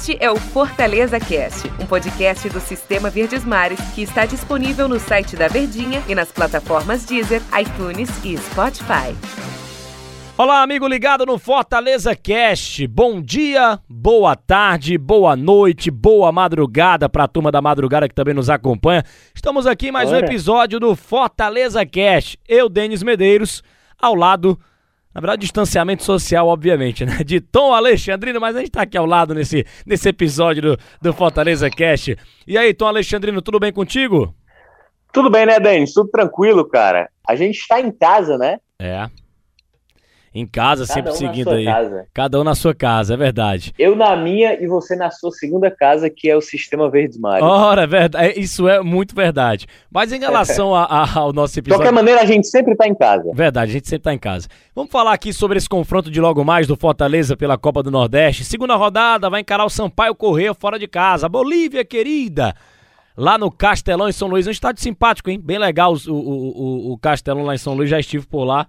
Este é o Fortaleza Cast, um podcast do Sistema Verdes Mares que está disponível no site da Verdinha e nas plataformas Deezer, iTunes e Spotify. Olá, amigo ligado no Fortaleza Cast. Bom dia, boa tarde, boa noite, boa madrugada para a turma da madrugada que também nos acompanha. Estamos aqui em mais um episódio do Fortaleza Cast. Eu, Denis Medeiros, ao lado na verdade, distanciamento social, obviamente, né? De Tom Alexandrino, mas a gente tá aqui ao lado nesse, nesse episódio do, do Fortaleza Cast. E aí, Tom Alexandrino, tudo bem contigo? Tudo bem, né, Denis? Tudo tranquilo, cara. A gente está em casa, né? É. Em casa, Cada sempre um seguindo aí. Casa. Cada um na sua casa, é verdade. Eu na minha e você na sua segunda casa, que é o Sistema Verdes Mares. Ora, é verdade. É, isso é muito verdade. Mas em relação a, a, ao nosso episódio. De qualquer maneira, a gente sempre está em casa. Verdade, a gente sempre está em casa. Vamos falar aqui sobre esse confronto de logo mais do Fortaleza pela Copa do Nordeste. Segunda rodada, vai encarar o Sampaio Correia fora de casa. Bolívia, querida! Lá no Castelão, em São Luís. Um estádio simpático, hein? Bem legal o, o, o, o Castelão lá em São Luís. Já estive por lá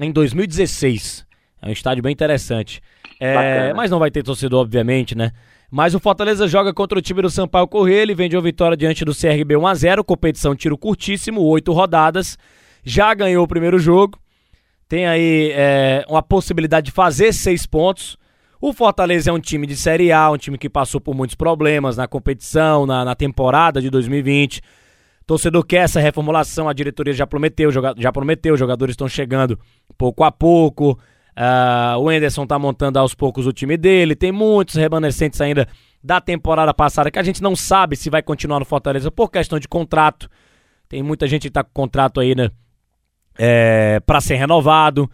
em 2016. É um estádio bem interessante. É, mas não vai ter torcedor, obviamente, né? Mas o Fortaleza joga contra o time do Sampaio Corrêa, ele vem de uma vitória diante do CRB 1x0, competição tiro curtíssimo, oito rodadas, já ganhou o primeiro jogo, tem aí é, uma possibilidade de fazer seis pontos. O Fortaleza é um time de Série A, um time que passou por muitos problemas na competição, na, na temporada de 2020. Torcedor quer essa reformulação, a diretoria já prometeu, já prometeu, os jogadores estão chegando pouco a pouco. Uh, o Enderson tá montando aos poucos o time dele. Tem muitos remanescentes ainda da temporada passada que a gente não sabe se vai continuar no Fortaleza por questão de contrato. Tem muita gente que tá com contrato aí, né? É, para ser renovado.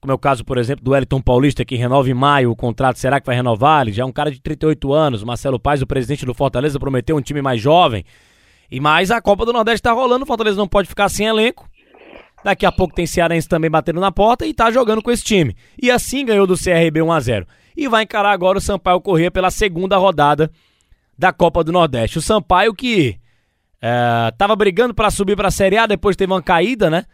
Como é o caso, por exemplo, do Wellington Paulista, que renova em maio o contrato. Será que vai renovar? Ele já é um cara de 38 anos. Marcelo Paz, o presidente do Fortaleza, prometeu um time mais jovem. E mais a Copa do Nordeste tá rolando, o Fortaleza não pode ficar sem elenco. Daqui a pouco tem Cearense também batendo na porta e tá jogando com esse time. E assim ganhou do CRB 1 a 0 E vai encarar agora o Sampaio Corrêa pela segunda rodada da Copa do Nordeste. O Sampaio que é, tava brigando para subir para a Série A, depois teve uma caída, né?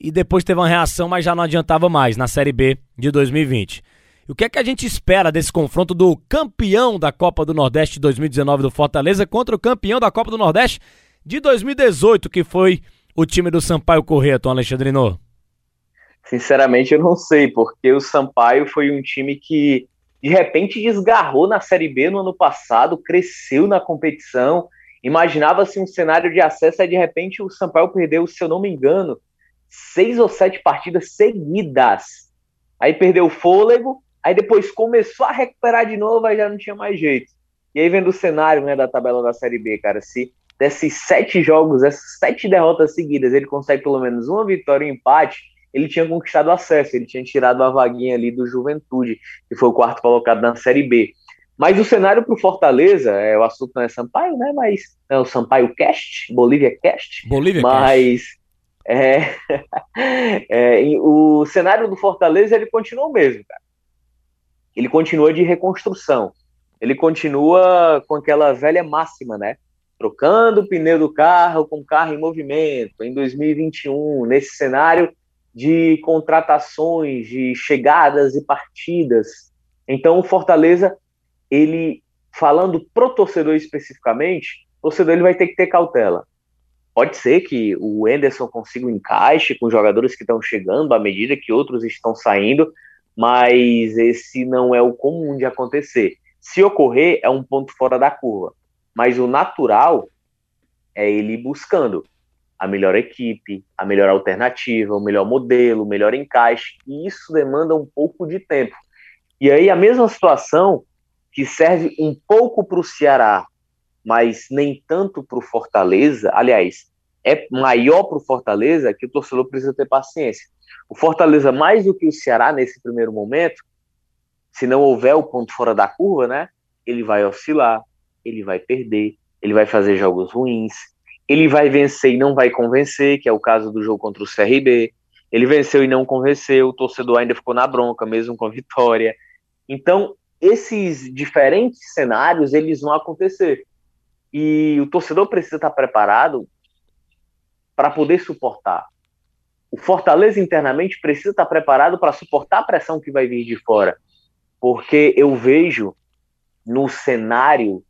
E depois teve uma reação, mas já não adiantava mais na Série B de 2020. O que é que a gente espera desse confronto do campeão da Copa do Nordeste de 2019 do Fortaleza contra o campeão da Copa do Nordeste de 2018, que foi o time do Sampaio Corrêa, Tom Alexandrino? Sinceramente, eu não sei, porque o Sampaio foi um time que de repente desgarrou na Série B no ano passado, cresceu na competição. Imaginava-se um cenário de acesso, e de repente o Sampaio perdeu, se eu não me engano, seis ou sete partidas seguidas. Aí perdeu o fôlego, Aí depois começou a recuperar de novo, aí já não tinha mais jeito. E aí vendo o cenário né, da tabela da Série B, cara, se desses sete jogos, essas sete derrotas seguidas, ele consegue pelo menos uma vitória e um empate, ele tinha conquistado o acesso, ele tinha tirado a vaguinha ali do Juventude, que foi o quarto colocado na Série B. Mas o cenário para o Fortaleza, é, o assunto não é Sampaio, né? Mas é o Sampaio Cast, Bolívia Cast. Bolívia mas, Cast. É, é, o cenário do Fortaleza ele continua o mesmo, cara ele continua de reconstrução. Ele continua com aquela velha máxima, né? Trocando o pneu do carro com o carro em movimento em 2021, nesse cenário de contratações, de chegadas e partidas. Então, o Fortaleza, ele, falando pro torcedor especificamente, o torcedor ele vai ter que ter cautela. Pode ser que o Enderson consiga um encaixe com jogadores que estão chegando à medida que outros estão saindo, mas esse não é o comum de acontecer. Se ocorrer, é um ponto fora da curva, mas o natural é ele buscando a melhor equipe, a melhor alternativa, o melhor modelo, o melhor encaixe, e isso demanda um pouco de tempo. E aí a mesma situação que serve um pouco para o Ceará, mas nem tanto para o Fortaleza, aliás, é maior para o Fortaleza que o torcedor precisa ter paciência. O Fortaleza, mais do que o Ceará nesse primeiro momento, se não houver o ponto fora da curva, né? Ele vai oscilar, ele vai perder, ele vai fazer jogos ruins, ele vai vencer e não vai convencer, que é o caso do jogo contra o CRB. Ele venceu e não convenceu, o torcedor ainda ficou na bronca, mesmo com a vitória. Então, esses diferentes cenários, eles vão acontecer. E o torcedor precisa estar preparado para poder suportar o Fortaleza internamente precisa estar preparado para suportar a pressão que vai vir de fora. Porque eu vejo no cenário,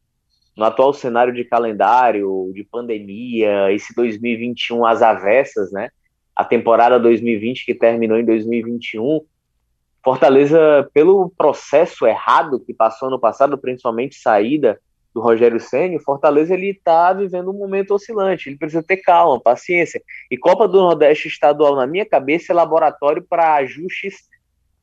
no atual cenário de calendário, de pandemia, esse 2021 às avessas, né? A temporada 2020 que terminou em 2021, Fortaleza, pelo processo errado que passou ano passado, principalmente saída do Rogério Senna, Fortaleza ele está vivendo um momento oscilante, ele precisa ter calma, paciência. E Copa do Nordeste estadual, na minha cabeça, é laboratório para ajustes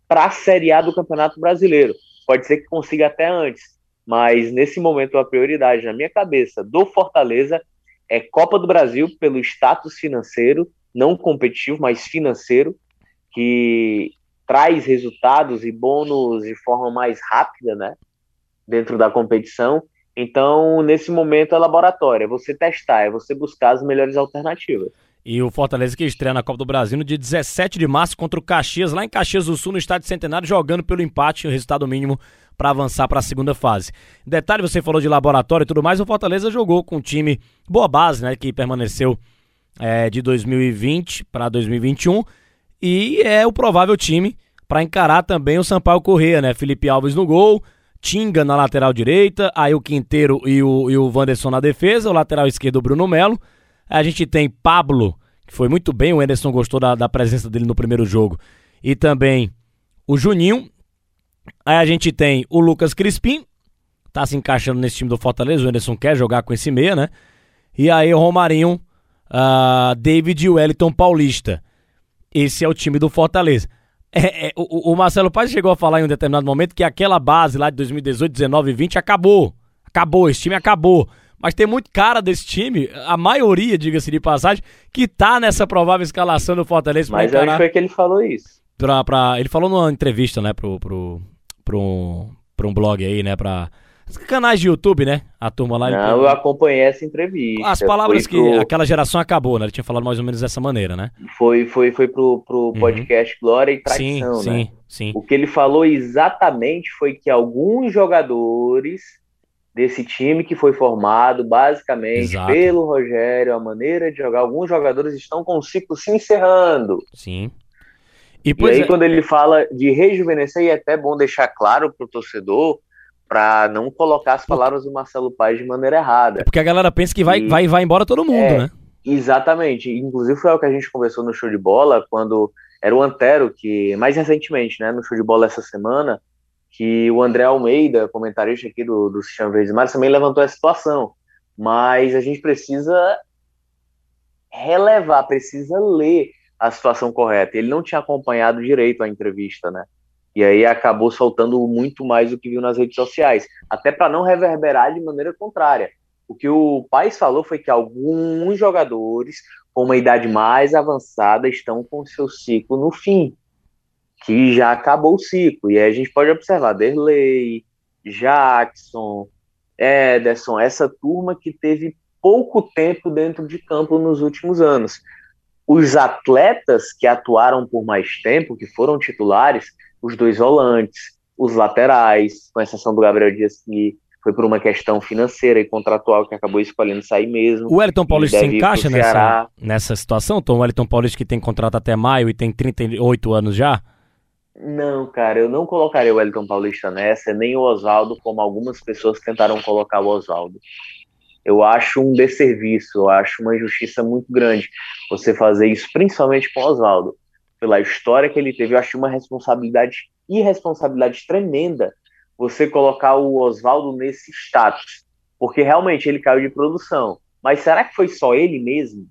para a Série A do Campeonato Brasileiro. Pode ser que consiga até antes, mas nesse momento a prioridade na minha cabeça do Fortaleza é Copa do Brasil pelo status financeiro, não competitivo, mas financeiro, que traz resultados e bônus de forma mais rápida, né? Dentro da competição. Então, nesse momento é laboratório, é você testar, é você buscar as melhores alternativas. E o Fortaleza que estreia na Copa do Brasil no dia 17 de março contra o Caxias, lá em Caxias do Sul, no estádio Centenário, jogando pelo empate, o resultado mínimo para avançar para a segunda fase. Detalhe, você falou de laboratório e tudo mais, o Fortaleza jogou com um time boa base, né, que permaneceu é, de 2020 para 2021 e é o provável time para encarar também o Sampaio Corrêa, né? Felipe Alves no gol, Tinga na lateral direita, aí o Quinteiro e o, e o Wanderson na defesa, o lateral esquerdo o Bruno Melo. A gente tem Pablo, que foi muito bem, o Anderson gostou da, da presença dele no primeiro jogo. E também o Juninho. Aí a gente tem o Lucas Crispim, tá se encaixando nesse time do Fortaleza, o Anderson quer jogar com esse meia, né? E aí o Romarinho, uh, David e o Wellington Paulista. Esse é o time do Fortaleza. É, é, o, o, Marcelo Paz chegou a falar em um determinado momento que aquela base lá de 2018, 19 e 20 acabou. Acabou, esse time acabou. Mas tem muito cara desse time, a maioria, diga-se de passagem, que tá nessa provável escalação do Fortaleza. Mas acho que foi que ele falou isso. Pra, pra, ele falou numa entrevista, né, pro, pro, pro, pro um blog aí, né, pra canais de YouTube, né? A turma lá. Não, eu acompanhei essa entrevista. As palavras que pro... aquela geração acabou, né? Ele tinha falado mais ou menos dessa maneira, né? Foi, foi, foi pro, pro uhum. podcast Glória e Traição, sim, né? Sim, sim. O que ele falou exatamente foi que alguns jogadores desse time que foi formado basicamente Exato. pelo Rogério, a maneira de jogar, alguns jogadores estão com o ciclo se encerrando. Sim. E, e aí, é... quando ele fala de rejuvenescer, e é até bom deixar claro para o torcedor, para não colocar as palavras do Marcelo Paes de maneira errada. É porque a galera pensa que vai, e, vai, vai embora todo mundo, é, né? Exatamente. Inclusive foi o que a gente conversou no show de bola, quando era o Antero, que mais recentemente, né, no show de bola essa semana, que o André Almeida, comentarista aqui do, do Sistema Verde Mares, também levantou essa situação. Mas a gente precisa relevar, precisa ler a situação correta. Ele não tinha acompanhado direito a entrevista, né? E aí acabou soltando muito mais do que viu nas redes sociais, até para não reverberar de maneira contrária. O que o Paes falou foi que alguns jogadores com uma idade mais avançada estão com seu ciclo no fim, que já acabou o ciclo. E aí a gente pode observar Derley, Jackson, Ederson, essa turma que teve pouco tempo dentro de campo nos últimos anos. Os atletas que atuaram por mais tempo, que foram titulares, os dois volantes, os laterais, com exceção do Gabriel Dias, que foi por uma questão financeira e contratual que acabou escolhendo sair mesmo. O Wellington Paulista se encaixa nessa, nessa situação, Tom? O Wellington Paulista que tem contrato até maio e tem 38 anos já? Não, cara, eu não colocaria o Wellington Paulista nessa, nem o Oswaldo, como algumas pessoas tentaram colocar o Oswaldo. Eu acho um desserviço, eu acho uma injustiça muito grande você fazer isso, principalmente com o Oswaldo pela história que ele teve, eu acho uma responsabilidade, irresponsabilidade tremenda você colocar o Oswaldo nesse status, porque realmente ele caiu de produção. Mas será que foi só ele mesmo?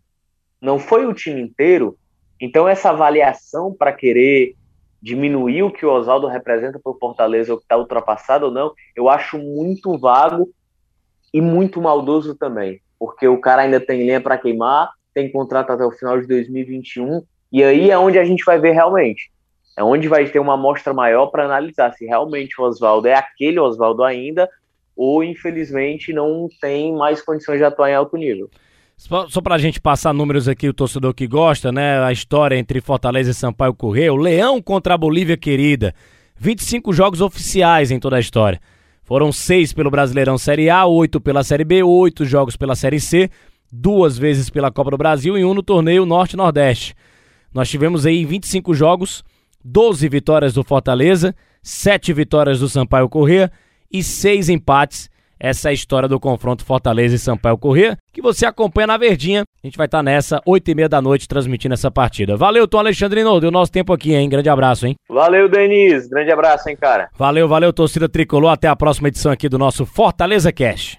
Não foi o time inteiro? Então essa avaliação para querer diminuir o que o Oswaldo representa para o Fortaleza, ou que está ultrapassado ou não, eu acho muito vago e muito maldoso também, porque o cara ainda tem linha para queimar, tem contrato até o final de 2021 e aí é onde a gente vai ver realmente. É onde vai ter uma amostra maior para analisar se realmente o Oswaldo é aquele Oswaldo ainda ou infelizmente não tem mais condições de atuar em alto nível. Só, só para a gente passar números aqui, o torcedor que gosta, né? A história entre Fortaleza e Sampaio Correia, Leão contra a Bolívia querida. 25 jogos oficiais em toda a história. Foram seis pelo Brasileirão Série A, oito pela Série B, oito jogos pela Série C, duas vezes pela Copa do Brasil e um no torneio Norte-Nordeste. Nós tivemos aí 25 jogos, 12 vitórias do Fortaleza, 7 vitórias do Sampaio Corrêa e seis empates. Essa é a história do confronto Fortaleza e Sampaio Corrêa, que você acompanha na Verdinha. A gente vai estar tá nessa, oito e meia da noite, transmitindo essa partida. Valeu, Tom Alexandrino, deu nosso tempo aqui, hein? Grande abraço, hein? Valeu, Denis. Grande abraço, hein, cara? Valeu, valeu, torcida tricolor. Até a próxima edição aqui do nosso Fortaleza Cash.